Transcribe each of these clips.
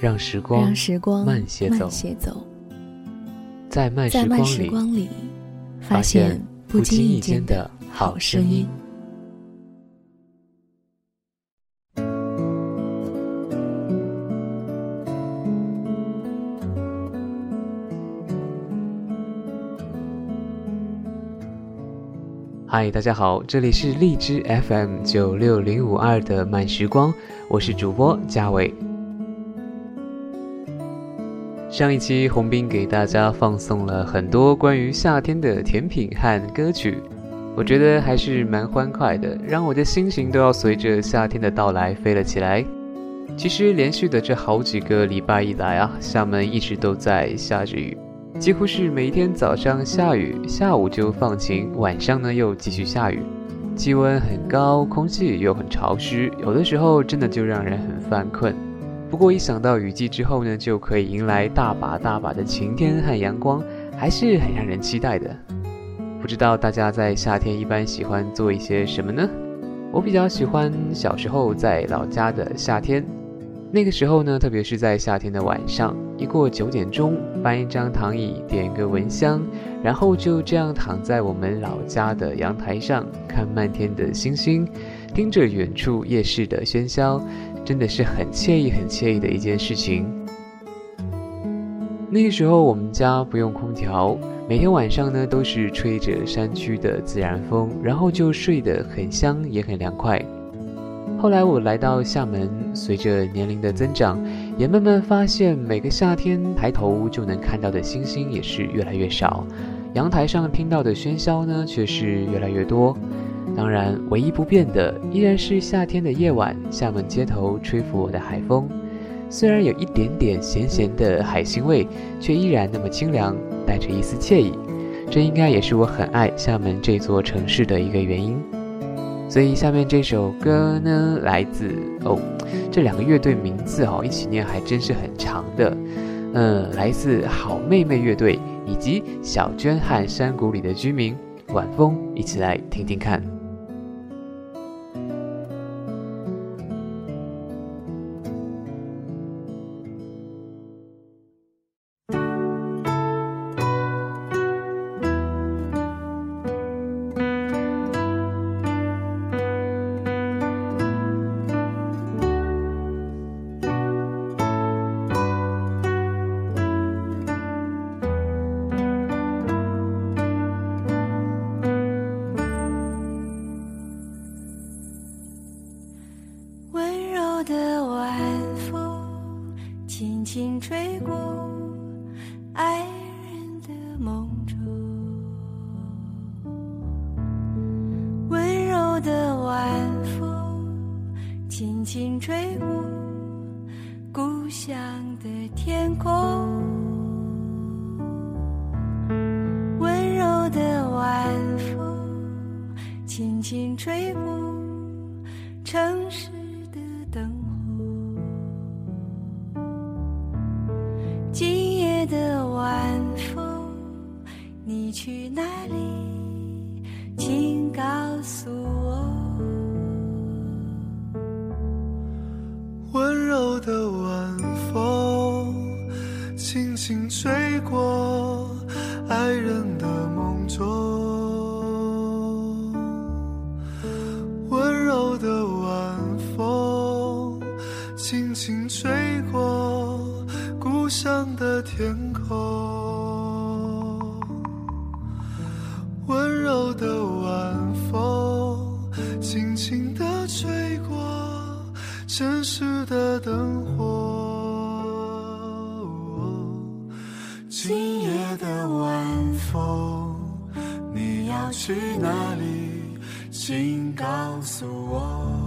让时光，让时光慢些走，在慢时光里，发现不经意间的好声音。嗨，大家好，这里是荔枝 FM 九六零五二的慢时光，我是主播嘉伟。上一期红兵给大家放送了很多关于夏天的甜品和歌曲，我觉得还是蛮欢快的，让我的心情都要随着夏天的到来飞了起来。其实连续的这好几个礼拜以来啊，厦门一直都在下着雨。几乎是每一天早上下雨，下午就放晴，晚上呢又继续下雨，气温很高，空气又很潮湿，有的时候真的就让人很犯困。不过一想到雨季之后呢，就可以迎来大把大把的晴天和阳光，还是很让人期待的。不知道大家在夏天一般喜欢做一些什么呢？我比较喜欢小时候在老家的夏天。那个时候呢，特别是在夏天的晚上，一过九点钟，搬一张躺椅，点一个蚊香，然后就这样躺在我们老家的阳台上，看漫天的星星，听着远处夜市的喧嚣，真的是很惬意、很惬意的一件事情。那个时候我们家不用空调，每天晚上呢都是吹着山区的自然风，然后就睡得很香，也很凉快。后来我来到厦门，随着年龄的增长，也慢慢发现，每个夏天抬头就能看到的星星也是越来越少，阳台上听到的喧嚣呢，却是越来越多。当然，唯一不变的依然是夏天的夜晚，厦门街头吹拂我的海风，虽然有一点点咸咸的海腥味，却依然那么清凉，带着一丝惬意。这应该也是我很爱厦门这座城市的一个原因。所以下面这首歌呢，来自哦，这两个乐队名字哦，一起念还真是很长的，嗯，来自好妹妹乐队以及小娟和山谷里的居民晚风，一起来听听看。的晚风你去哪里？请告诉我。今夜的晚风你要去哪里？请告诉我。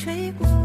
吹过。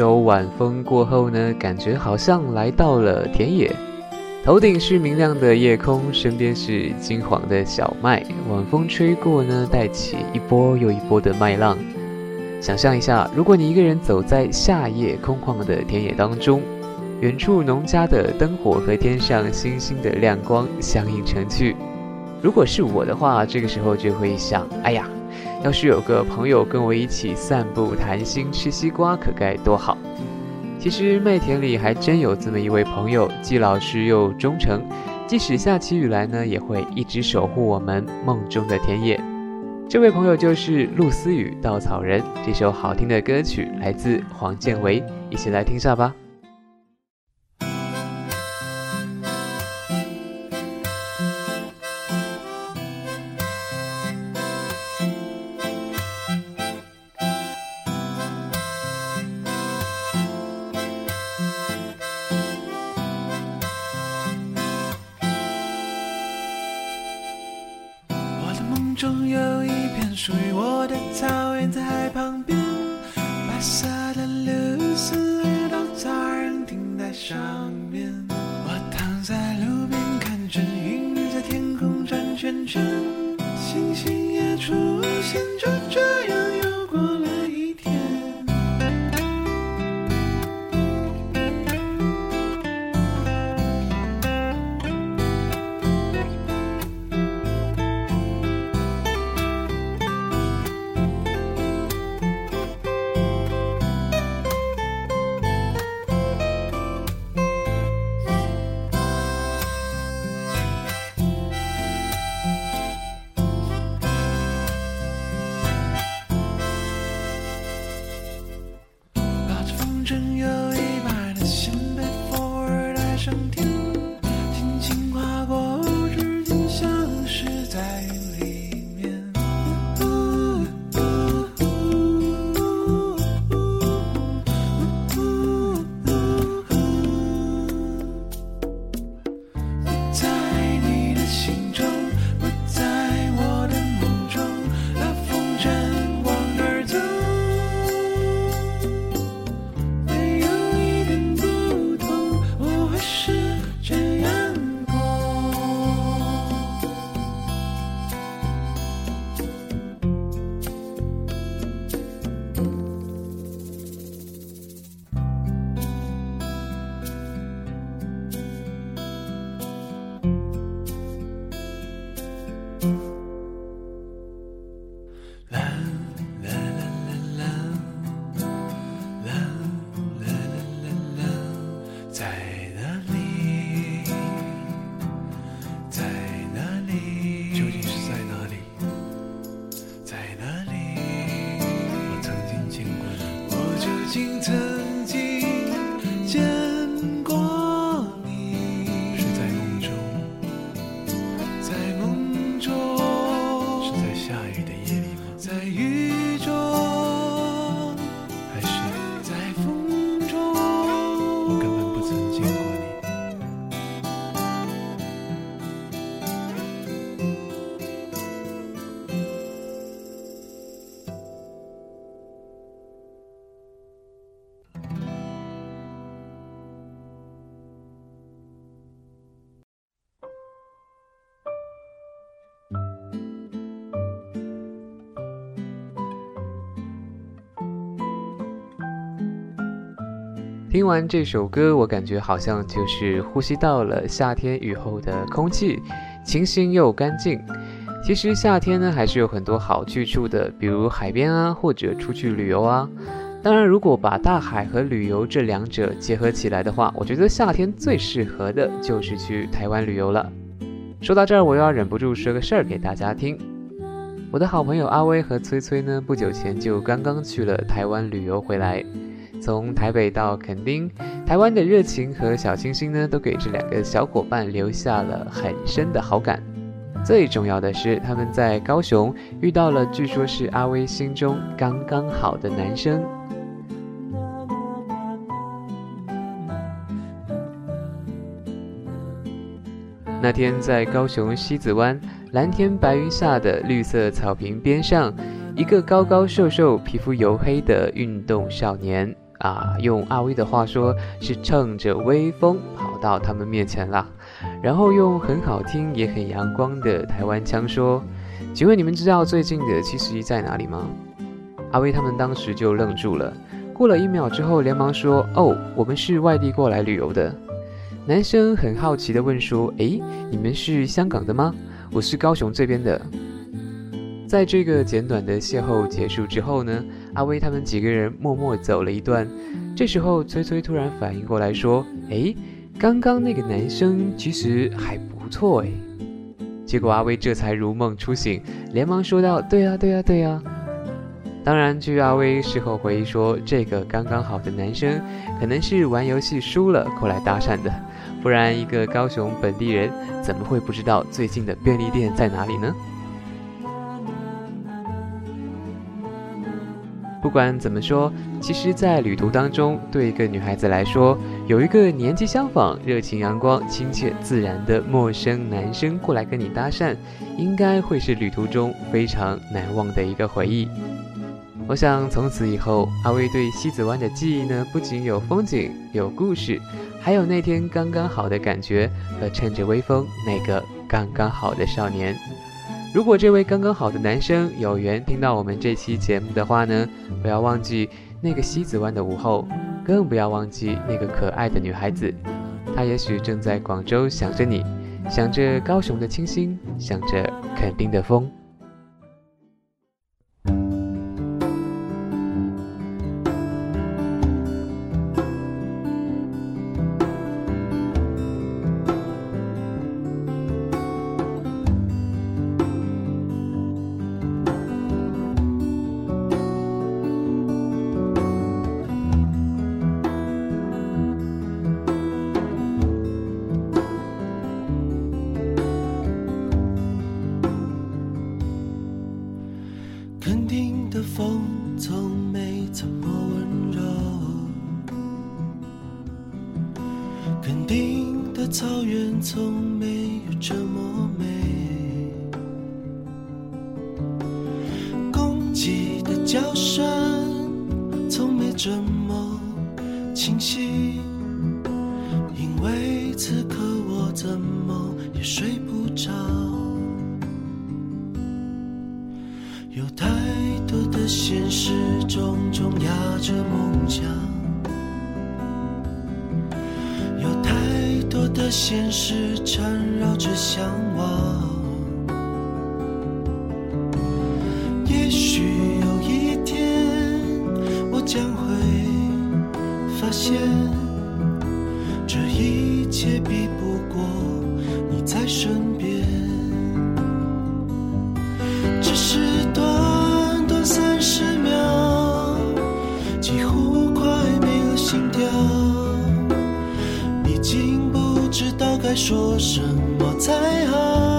首晚风过后呢，感觉好像来到了田野，头顶是明亮的夜空，身边是金黄的小麦，晚风吹过呢，带起一波又一波的麦浪。想象一下，如果你一个人走在夏夜空旷的田野当中，远处农家的灯火和天上星星的亮光相映成趣。如果是我的话，这个时候就会想，哎呀。要是有个朋友跟我一起散步、谈心、吃西瓜，可该多好！其实麦田里还真有这么一位朋友，既老实又忠诚，即使下起雨来呢，也会一直守护我们梦中的田野。这位朋友就是陆思雨《稻草人》这首好听的歌曲，来自黄建为，一起来听下吧。终有一片属于我的草原，在旁边，白色。听完这首歌，我感觉好像就是呼吸到了夏天雨后的空气，清新又干净。其实夏天呢，还是有很多好去处的，比如海边啊，或者出去旅游啊。当然，如果把大海和旅游这两者结合起来的话，我觉得夏天最适合的就是去台湾旅游了。说到这儿，我又要忍不住说个事儿给大家听。我的好朋友阿威和崔崔呢，不久前就刚刚去了台湾旅游回来。从台北到垦丁，台湾的热情和小清新呢，都给这两个小伙伴留下了很深的好感。最重要的是，他们在高雄遇到了据说是阿威心中刚刚好的男生。那天在高雄西子湾蓝天白云下的绿色草坪边上，一个高高瘦瘦、皮肤黝黑的运动少年。啊，用阿威的话说，是乘着微风跑到他们面前了，然后用很好听也很阳光的台湾腔说：“请问你们知道最近的七十一在哪里吗？”阿威他们当时就愣住了，过了一秒之后，连忙说：“哦，我们是外地过来旅游的。”男生很好奇地问说：“诶，你们是香港的吗？我是高雄这边的。”在这个简短的邂逅结束之后呢？阿威他们几个人默默走了一段，这时候崔崔突然反应过来，说：“哎，刚刚那个男生其实还不错哎。”结果阿威这才如梦初醒，连忙说道：“对啊，对啊，对啊。”当然，据阿威事后回忆说，这个刚刚好的男生可能是玩游戏输了过来搭讪的，不然一个高雄本地人怎么会不知道最近的便利店在哪里呢？不管怎么说，其实，在旅途当中，对一个女孩子来说，有一个年纪相仿、热情阳光、亲切自然的陌生男生过来跟你搭讪，应该会是旅途中非常难忘的一个回忆。我想，从此以后，阿威对西子湾的记忆呢，不仅有风景、有故事，还有那天刚刚好的感觉和趁着微风那个刚刚好的少年。如果这位刚刚好的男生有缘听到我们这期节目的话呢，不要忘记那个西子湾的午后，更不要忘记那个可爱的女孩子，她也许正在广州想着你，想着高雄的清新，想着垦丁的风。叫声从没这么清晰，因为此刻我怎么也睡不着，有太多的现实重重压着梦想。有太多的现实缠绕着向往。该说什么才好？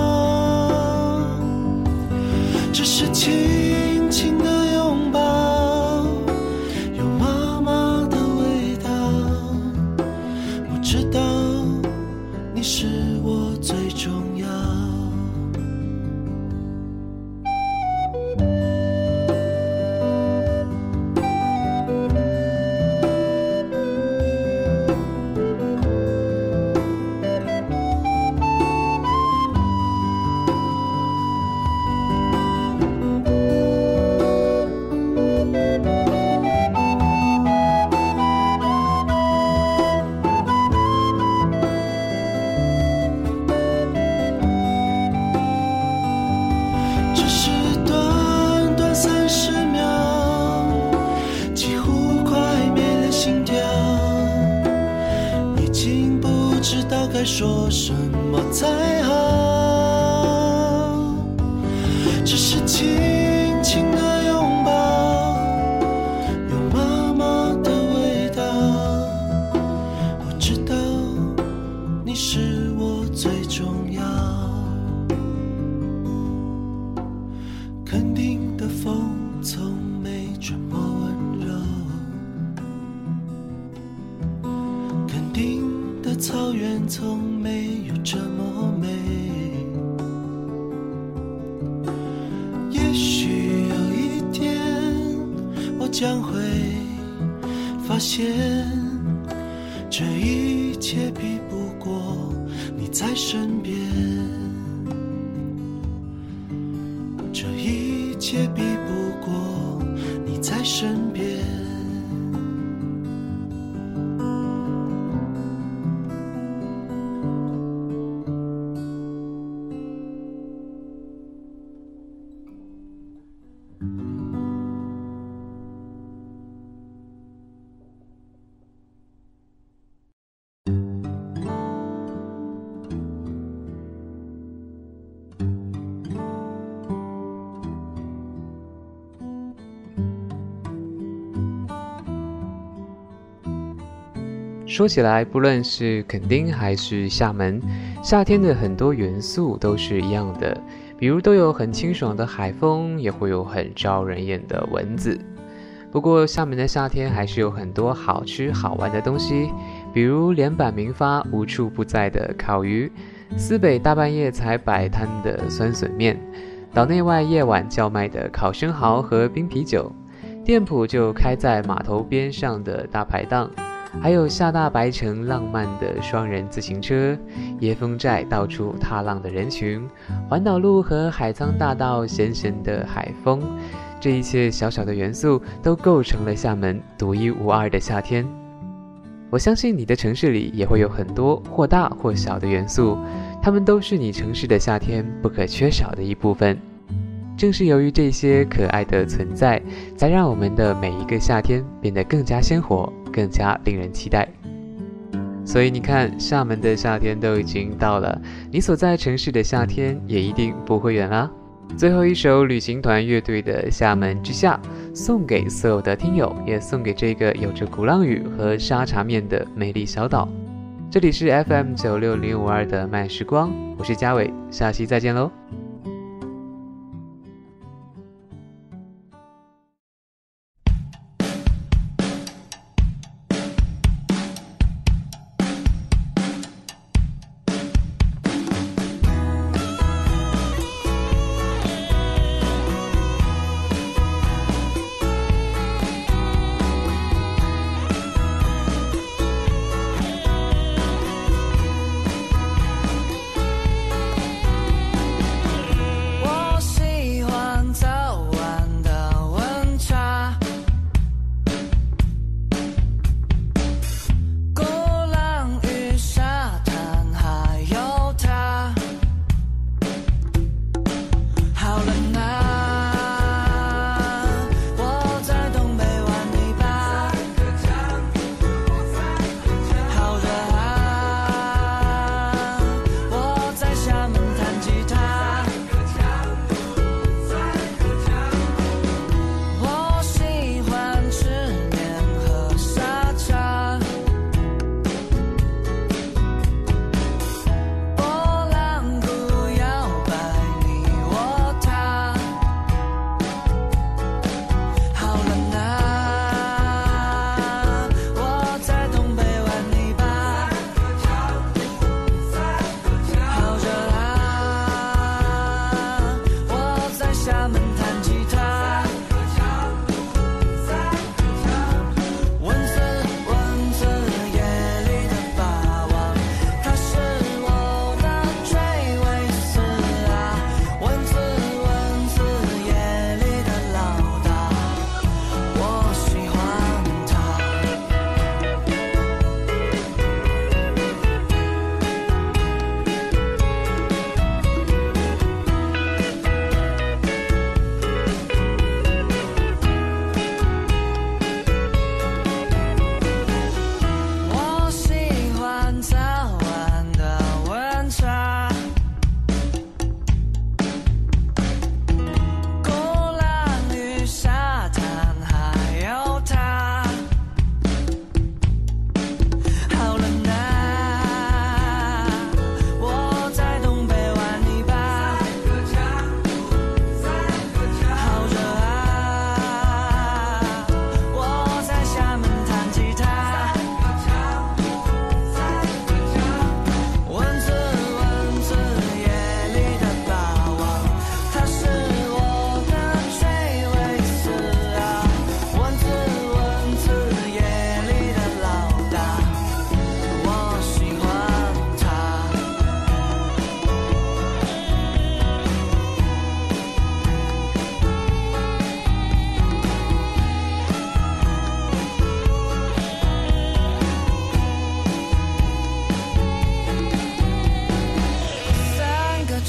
定的草原从没有这么美。也许有一天，我将会发现，这一切比不过你在身边。说起来，不论是垦丁还是厦门，夏天的很多元素都是一样的，比如都有很清爽的海风，也会有很招人眼的蚊子。不过，厦门的夏天还是有很多好吃好玩的东西，比如连板明发无处不在的烤鱼，思北大半夜才摆摊的酸笋面，岛内外夜晚叫卖的烤生蚝和冰啤酒，店铺就开在码头边上的大排档。还有厦大白城浪漫的双人自行车，椰风寨到处踏浪的人群，环岛路和海沧大道咸咸的海风，这一切小小的元素都构成了厦门独一无二的夏天。我相信你的城市里也会有很多或大或小的元素，它们都是你城市的夏天不可缺少的一部分。正是由于这些可爱的存在，才让我们的每一个夏天变得更加鲜活。更加令人期待，所以你看，厦门的夏天都已经到了，你所在城市的夏天也一定不会远啦。最后一首旅行团乐队的《厦门之夏》，送给所有的听友，也送给这个有着鼓浪屿和沙茶面的美丽小岛。这里是 FM 九六零五二的慢时光，我是嘉伟，下期再见喽。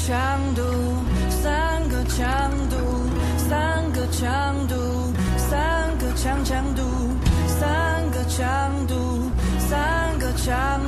强度三个强度三个强度三个强强度三个强度三个强